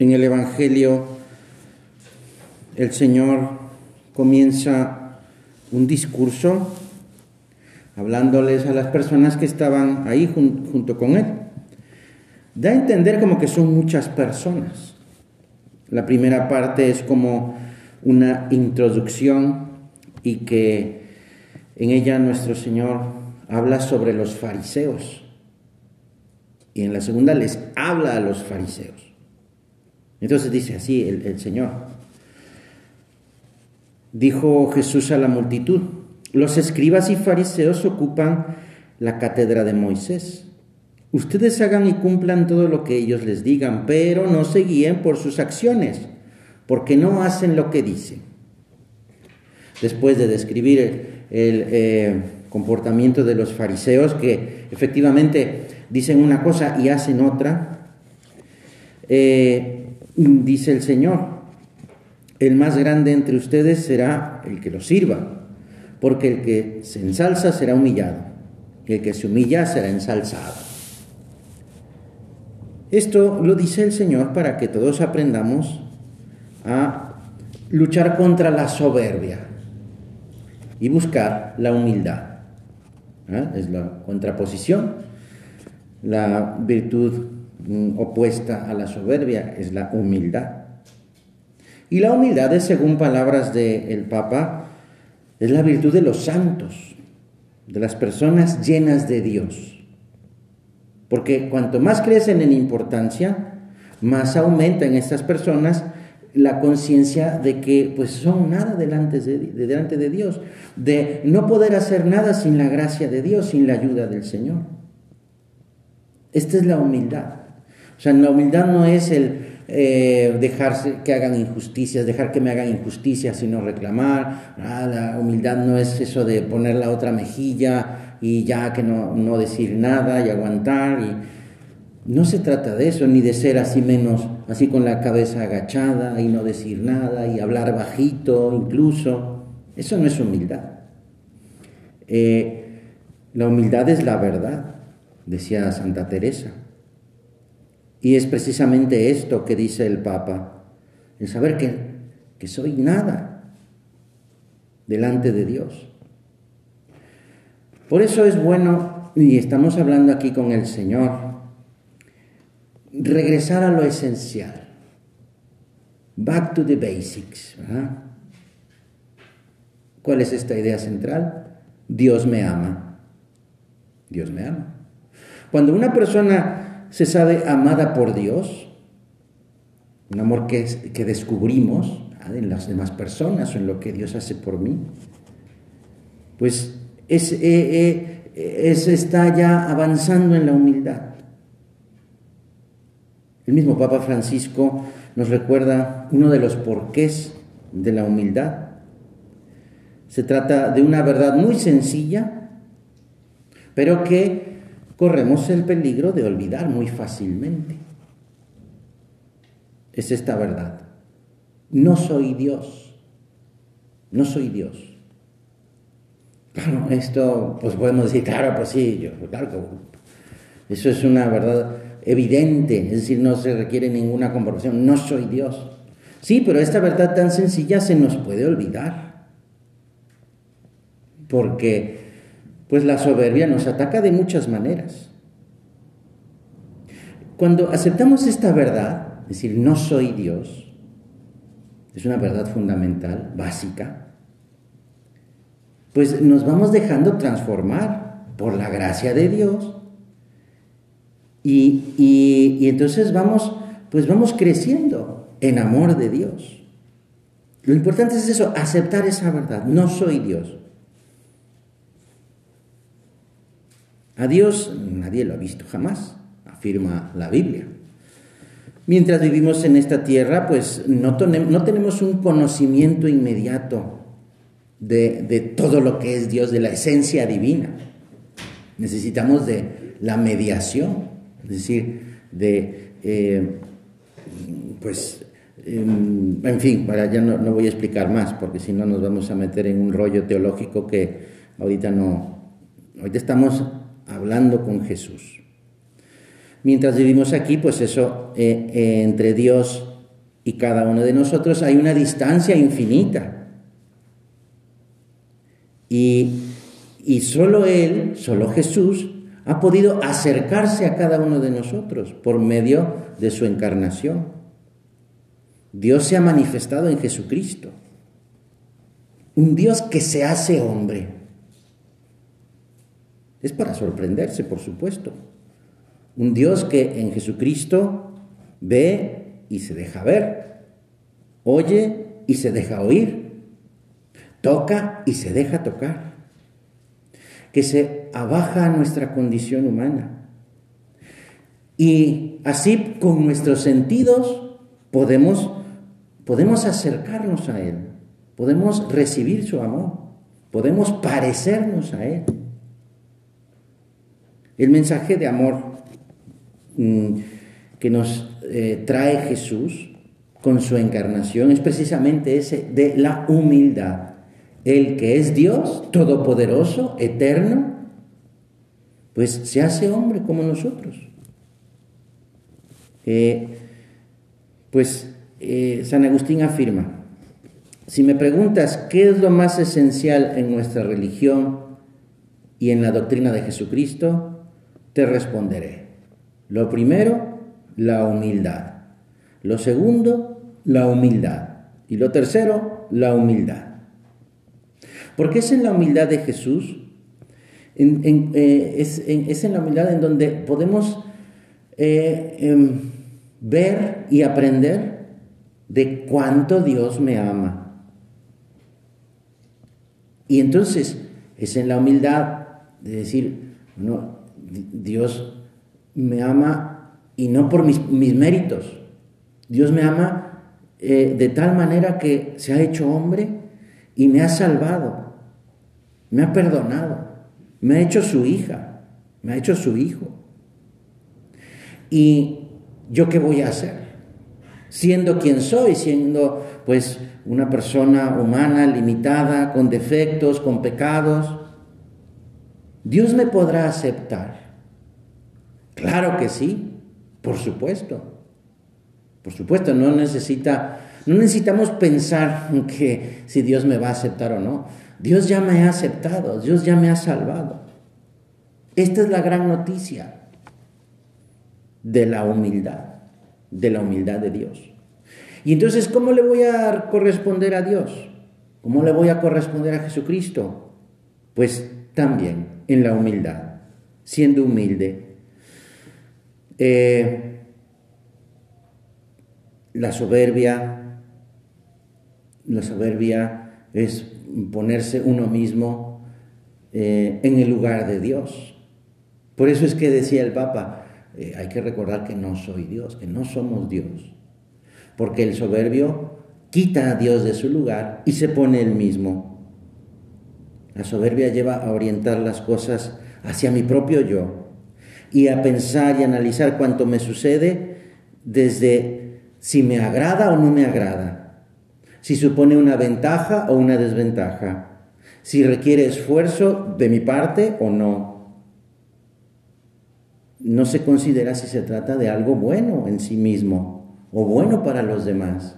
En el Evangelio el Señor comienza un discurso hablándoles a las personas que estaban ahí junto con Él. Da a entender como que son muchas personas. La primera parte es como una introducción y que en ella nuestro Señor habla sobre los fariseos. Y en la segunda les habla a los fariseos. Entonces dice así el, Señor. Dijo Jesús a la multitud, los escribas y fariseos ocupan la cátedra de Moisés. Ustedes hagan y cumplan todo lo que ellos les digan, pero no se guíen por sus acciones, porque no hacen lo que dicen. Después de describir el, eh, comportamiento de los fariseos, que efectivamente dicen una cosa y hacen otra, eh, dice el Señor, el más grande entre ustedes será el que los sirva, porque el que se ensalza será humillado, y el que se humilla será ensalzado. Esto lo dice el Señor para que todos aprendamos a luchar contra la soberbia y buscar la humildad. ¿Ah? Es la contraposición. La virtud opuesta a la soberbia es la humildad. Y la humildad es, según palabras del Papa, es la virtud de los santos, de las personas llenas de Dios. Porque cuanto más crecen en importancia, más aumenta en estas personas la conciencia de que pues son nada delante de, delante de Dios, de no poder hacer nada sin la gracia de Dios, sin la ayuda del Señor. Esta es la humildad. O sea, la humildad no es el eh, dejarse que hagan injusticias, dejar que me hagan injusticias y no reclamar. Ah, la humildad no es eso de poner la otra mejilla y ya que no, no decir nada y aguantar. Y no se trata de eso, ni de ser así menos, así con la cabeza agachada y no decir nada y hablar bajito incluso. Eso no es humildad. Eh, la humildad es la verdad, decía Santa Teresa. Y es precisamente esto que dice el Papa, el saber que, que soy nada delante de Dios. Por eso es bueno, y estamos hablando aquí con el Señor, regresar a lo esencial. Back to the basics. ¿Cuál es esta idea central? Dios me ama. Dios me ama. Cuando una persona se sabe amada por Dios, un amor que, que descubrimos en las demás personas o en lo que Dios hace por mí, pues es, eh, eh, es, está ya avanzando en la humildad. El mismo Papa Francisco nos recuerda uno de los porqués de la humildad. Se trata de una verdad muy sencilla, pero que corremos el peligro de olvidar muy fácilmente. Es esta verdad. No soy Dios. No soy Dios. Claro, esto, pues podemos decir, claro, pues sí, yo, claro eso es una verdad evidente, es decir, no se requiere ninguna comprobación, no soy Dios. Sí, pero esta verdad tan sencilla se nos puede olvidar, porque pues la soberbia nos ataca de muchas maneras. Cuando aceptamos esta verdad, es decir, no soy Dios, es una verdad fundamental, básica, pues nos vamos dejando transformar por la gracia de Dios. Y, entonces vamos, pues vamos creciendo en amor de Dios. Lo importante es eso, aceptar esa verdad. No soy Dios. A Dios nadie lo ha visto jamás, afirma la Biblia. Mientras vivimos en esta tierra, pues no, no tenemos un conocimiento inmediato de, todo lo que es Dios, de la esencia divina. Necesitamos de la mediación, es decir, de, eh, pues, em, en fin, para ya no, voy a explicar más, porque si no nos vamos a meter en un rollo teológico que ahorita no, ahorita estamos hablando con Jesús. mientras vivimos aquí, pues eso, eh, eh, entre Dios y cada uno de nosotros hay una distancia infinita. Y, y solo Él, solo Jesús, ha podido acercarse a cada uno de nosotros por medio de su encarnación. Dios se ha manifestado en Jesucristo. Un Dios que se hace hombre. Es para sorprenderse, por supuesto. Un Dios que en Jesucristo ve y se deja ver, oye y se deja oír, toca y se deja tocar, que se abaja a nuestra condición humana. Y así con nuestros sentidos podemos, podemos acercarnos a Él, podemos recibir su amor, podemos parecernos a Él. El mensaje de amor mm, que nos eh, trae Jesús con su encarnación es precisamente ese de la humildad. El que es Dios, todopoderoso, eterno, pues se hace hombre como nosotros. Eh, pues eh, San Agustín afirma, si me preguntas qué es lo más esencial en nuestra religión y en la doctrina de Jesucristo, te responderé. Lo primero, la humildad. Lo segundo, la humildad. Y lo tercero, la humildad. Porque es en la humildad de Jesús, eh, es, en, la humildad en donde podemos eh, em, ver y aprender de cuánto Dios me ama. Y entonces es en la humildad de decir, no, Dios me ama y no por mis, méritos. Dios me ama eh, de tal manera que se ha hecho hombre y me ha salvado, me ha perdonado, me ha hecho su hija, me ha hecho su hijo. ¿Y yo qué voy a hacer? Siendo quien soy, siendo pues una persona humana, limitada, con defectos, con pecados, Dios me podrá aceptar. Claro que sí, por supuesto. Por supuesto, no necesita no necesitamos pensar que si Dios me va a aceptar o no. Dios ya me ha aceptado, Dios ya me ha salvado. Esta es la gran noticia de la humildad, de la humildad de Dios. Y entonces, ¿cómo le voy a corresponder a Dios? ¿Cómo le voy a corresponder a Jesucristo? Pues también en la humildad, siendo humilde. Eh, la soberbia, la soberbia es ponerse uno mismo eh, en el lugar de Dios. Por eso es que decía el Papa, eh, hay que recordar que no soy Dios, que no somos Dios. Porque el soberbio quita a Dios de su lugar y se pone él mismo. La soberbia lleva a orientar las cosas hacia mi propio yo y a pensar y analizar cuanto me sucede desde si me agrada o no me agrada, si supone una ventaja o una desventaja, si requiere esfuerzo de mi parte o no. No se considera si se trata de algo bueno en sí mismo o bueno para los demás.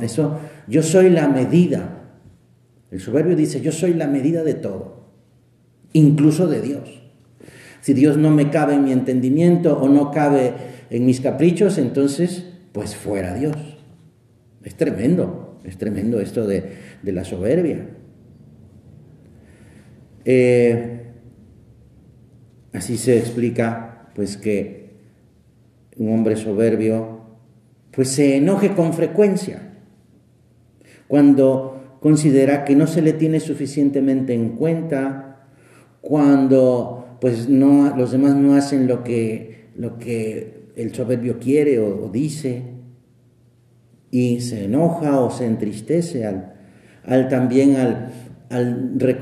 Eso, yo soy la medida el soberbio dice, yo soy la medida de todo, incluso de Dios. Si Dios no me cabe en mi entendimiento o no cabe en mis caprichos, entonces, pues fuera Dios. Es tremendo, es tremendo esto de, la soberbia. Eh, así se explica, pues que un hombre soberbio, pues se enoje con frecuencia. Cuando considera que no se le tiene suficientemente en cuenta, cuando pues no, los demás no hacen lo que, lo que el soberbio quiere o, dice, y se enoja o se entristece al, al también al,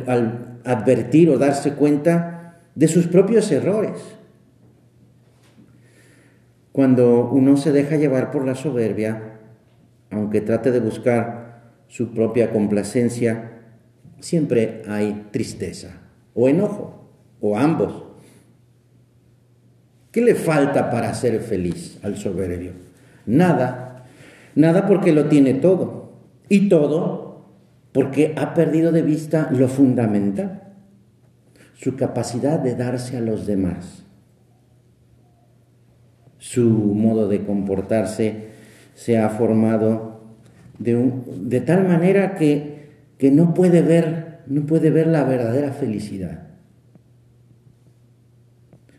al advertir o darse cuenta de sus propios errores. Cuando uno se deja llevar por la soberbia, aunque trate de buscar su propia complacencia, siempre hay tristeza o enojo, o ambos. ¿Qué le falta para ser feliz al soberbio? Nada. Nada porque lo tiene todo. Y todo porque ha perdido de vista lo fundamental, su capacidad de darse a los demás. Su modo de comportarse se ha formado de, de tal manera que, que no, puede ver, no puede ver la verdadera felicidad.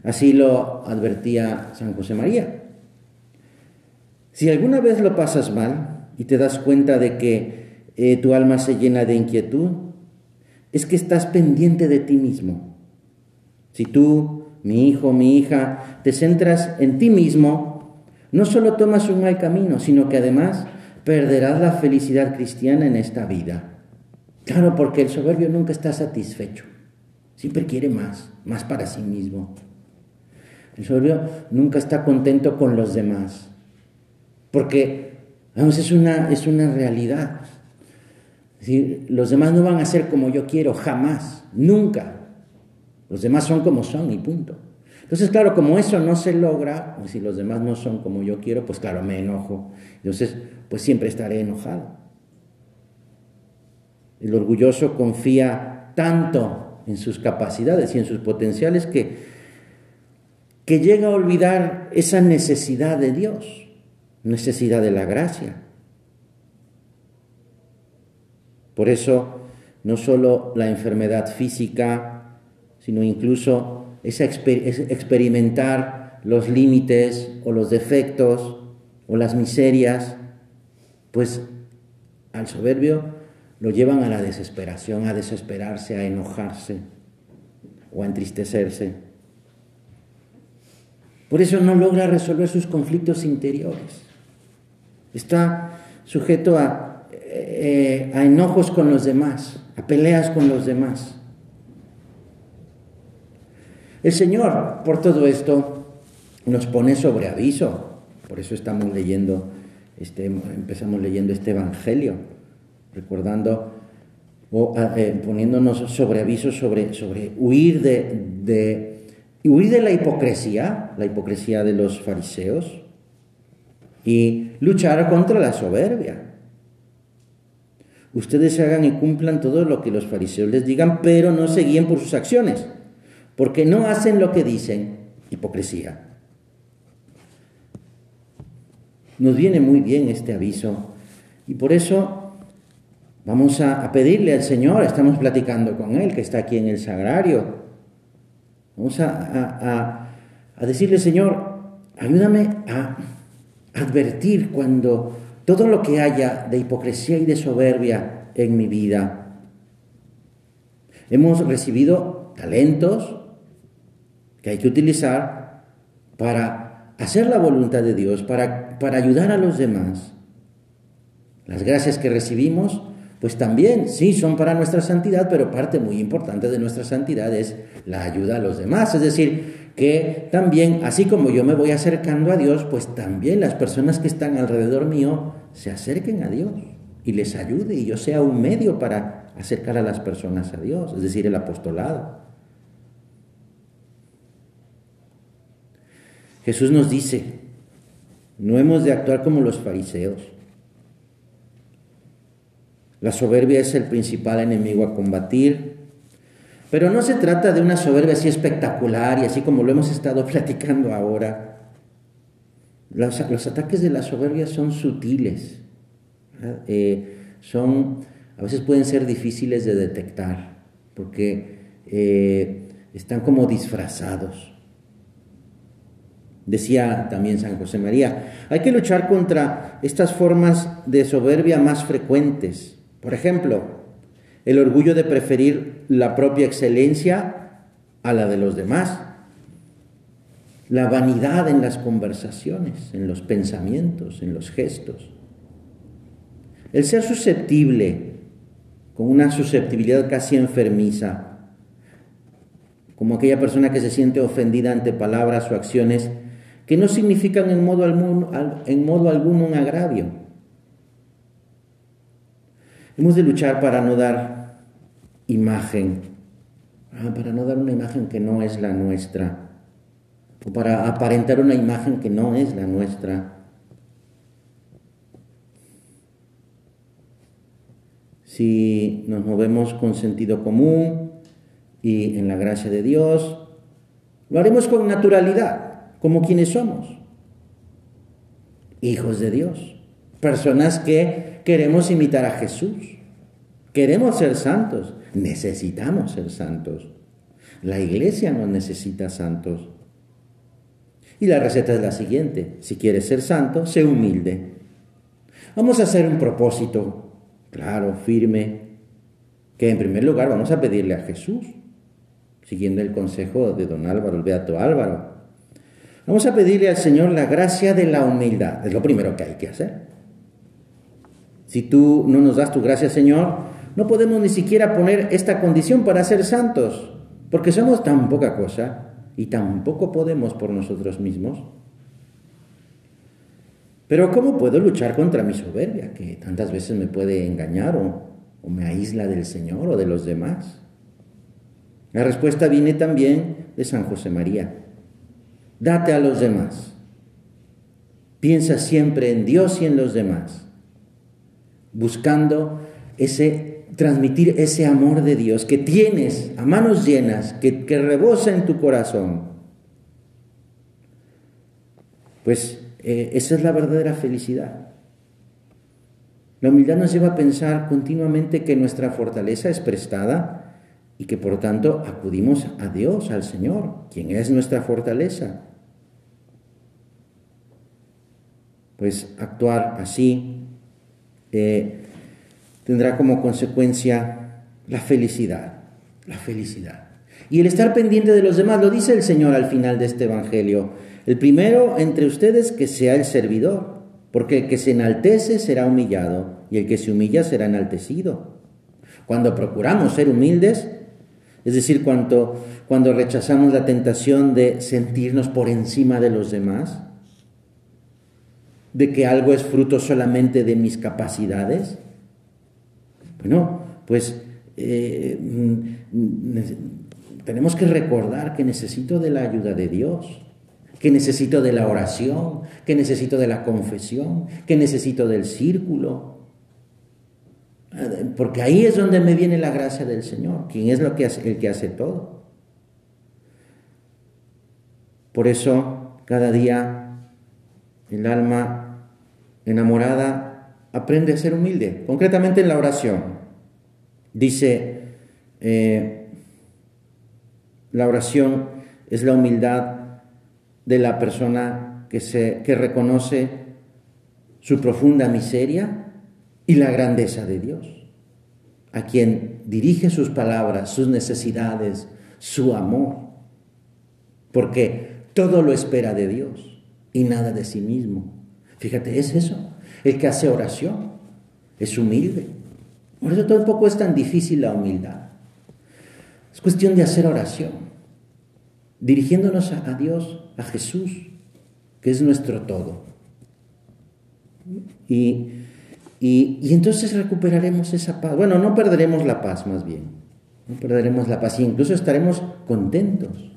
Así lo advertía San José María. Si alguna vez lo pasas mal y te das cuenta de que eh, tu alma se llena de inquietud, es que estás pendiente de ti mismo. Si tú, mi hijo, mi hija, te centras en ti mismo, no solo tomas un mal camino, sino que además perderás la felicidad cristiana en esta vida. Claro, porque el soberbio nunca está satisfecho, siempre quiere más, más para sí mismo. El soberbio nunca está contento con los demás, porque vamos, es, una, es una realidad. los demás no van a ser como yo quiero, jamás, nunca. Los demás son como son y punto. Entonces, claro, como eso no se logra, si los demás no son como yo quiero, pues claro, me enojo. Entonces, pues siempre estaré enojado. El orgulloso confía tanto en sus capacidades y en sus potenciales que que llega a olvidar esa necesidad de Dios, necesidad de la gracia. Por eso, no solo la enfermedad física, sino incluso esa experimentar los límites o los defectos o las miserias, pues al soberbio lo llevan a la desesperación, a desesperarse, a enojarse o a entristecerse. Por eso no logra resolver sus conflictos interiores. Está sujeto a, eh, a enojos con los demás, a peleas con los demás. El Señor, por todo esto, nos pone sobre aviso. Por eso estamos leyendo, este, empezamos leyendo este Evangelio, recordando o eh, poniéndonos sobre aviso sobre, sobre huir de y huir de la hipocresía, la hipocresía de los fariseos, y luchar contra la soberbia. Ustedes hagan y cumplan todo lo que los fariseos les digan, pero no se guíen por sus acciones, porque no hacen lo que dicen, hipocresía. Nos viene muy bien este aviso y por eso vamos a, pedirle al Señor, estamos platicando con Él, que está aquí en el sagrario, Vamos a, decirle, Señor, ayúdame a advertir cuando todo lo que haya de hipocresía y de soberbia en mi vida. Hemos recibido talentos que hay que utilizar para hacer la voluntad de Dios, para, para ayudar a los demás. Las gracias que recibimos pues también, sí, son para nuestra santidad, pero parte muy importante de nuestra santidad es la ayuda a los demás. Es decir, que también, así como yo me voy acercando a Dios, pues también las personas que están alrededor mío se acerquen a Dios y les ayude y yo sea un medio para acercar a las personas a Dios, es decir, el apostolado. Jesús nos dice, no hemos de actuar como los fariseos la soberbia es el principal enemigo a combatir. Pero no se trata de una soberbia así espectacular y así como lo hemos estado platicando ahora. Los, ataques de la soberbia son sutiles, eh, son, a veces pueden ser difíciles de detectar, porque eh, están como disfrazados. Decía también San José María, hay que luchar contra estas formas de soberbia más frecuentes. Por ejemplo, el orgullo de preferir la propia excelencia a la de los demás, la vanidad en las conversaciones, en los pensamientos, en los gestos, el ser susceptible, con una susceptibilidad casi enfermiza, como aquella persona que se siente ofendida ante palabras o acciones que no significan en modo, alguno un agravio, Hemos de luchar para no dar imagen, ah, para no dar una imagen que no es la nuestra. o para aparentar una imagen que no es la nuestra. Si nos movemos con sentido común y en la gracia de Dios, lo haremos con naturalidad, como quienes somos, hijos de Dios, personas que queremos imitar a Jesús, queremos ser santos, necesitamos ser santos. La iglesia no necesita santos. Y la receta es la siguiente, si quieres ser santo, sé humilde. Vamos a hacer un propósito, claro, firme, que en primer lugar vamos a pedirle a Jesús, siguiendo el consejo de don Álvaro, el Beato Álvaro. Vamos a pedirle al Señor la gracia de la humildad, es lo primero que hay que hacer. Si tú no nos das tu gracia, Señor, no podemos ni siquiera poner esta condición para ser santos, porque somos tan poca cosa y tampoco podemos por nosotros mismos. Pero ¿cómo puedo luchar contra mi soberbia, que tantas veces me puede engañar o, o me aísla del Señor o de los demás? La respuesta viene también de San José María. Date a los demás. Piensa siempre en Dios y en los demás, buscando ese transmitir ese amor de Dios que tienes a manos llenas, que, que rebosa en tu corazón. Pues eh, esa es la verdadera felicidad. La humildad nos lleva a pensar continuamente que nuestra fortaleza es prestada y que por tanto acudimos a Dios, al Señor, quien es nuestra fortaleza. Pues actuar así eh, tendrá como consecuencia la felicidad, la felicidad. Y el estar pendiente de los demás, lo dice el Señor al final de este Evangelio. El primero entre ustedes que sea el servidor, porque el que se enaltece será humillado y el que se humilla será enaltecido. Cuando procuramos ser humildes, es decir, cuando, cuando rechazamos la tentación de sentirnos por encima de los demás, de que algo es fruto solamente de mis capacidades, bueno, pues eh, mm, tenemos que recordar que necesito de la ayuda de Dios, que necesito de la oración, que necesito de la confesión, que necesito del círculo. Porque ahí es donde me viene la gracia del Señor, quien es lo que hace, el que hace todo. Por eso, cada día el alma enamorada aprende a ser humilde, concretamente en la oración. Dice, eh, la oración es la humildad de la persona que, se, que reconoce su profunda miseria y la grandeza de Dios, a quien dirige sus palabras, sus necesidades, su amor, porque todo lo espera de Dios y nada de sí mismo. Fíjate, es eso. El que hace oración es humilde. Por eso tampoco es tan difícil la humildad. Es cuestión de hacer oración, dirigiéndonos a, Dios, a Jesús, que es nuestro todo. Y, entonces recuperaremos esa paz. Bueno, no perderemos la paz más bien. No perderemos la paz y incluso estaremos contentos,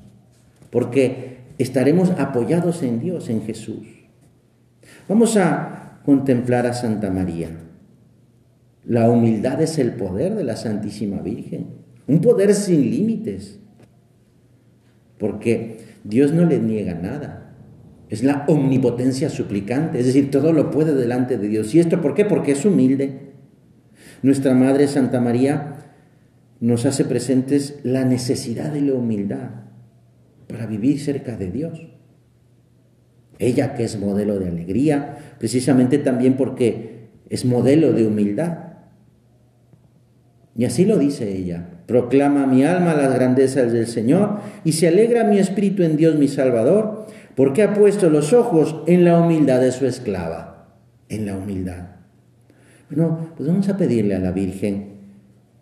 porque estaremos apoyados en Dios, en Jesús. Vamos a contemplar a Santa María. La humildad es el poder de la Santísima Virgen, un poder sin límites, porque Dios no le niega nada. Es la omnipotencia suplicante, es decir, todo lo puede delante de Dios. ¿Y esto por qué? Porque es humilde. Nuestra Madre Santa María nos hace presentes la necesidad de la humildad para vivir cerca de Dios. Ella que es modelo de alegría, precisamente también porque es modelo de humildad. Y así lo dice ella. Proclama mi alma las grandezas del Señor y se alegra mi espíritu en Dios mi Salvador, porque ha puesto los ojos en la humildad de su esclava, en la humildad. Bueno, pues vamos a pedirle a la Virgen,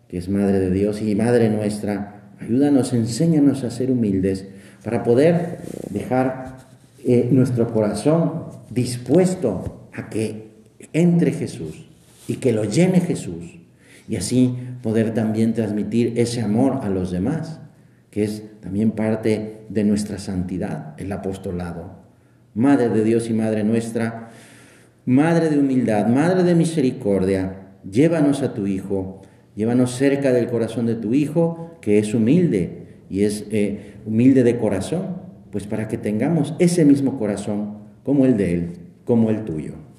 que es Madre de Dios y Madre nuestra, ayúdanos, enséñanos a ser humildes para poder dejar eh, nuestro corazón dispuesto a que entre Jesús y que lo llene Jesús y así poder también transmitir ese amor a los demás, que es también parte de nuestra santidad, el apostolado. Madre de Dios y Madre nuestra, Madre de humildad, Madre de misericordia, llévanos a tu Hijo, llévanos cerca del corazón de tu Hijo, que es humilde y es eh, humilde de corazón, pues para que tengamos ese mismo corazón como el de Él, como el tuyo.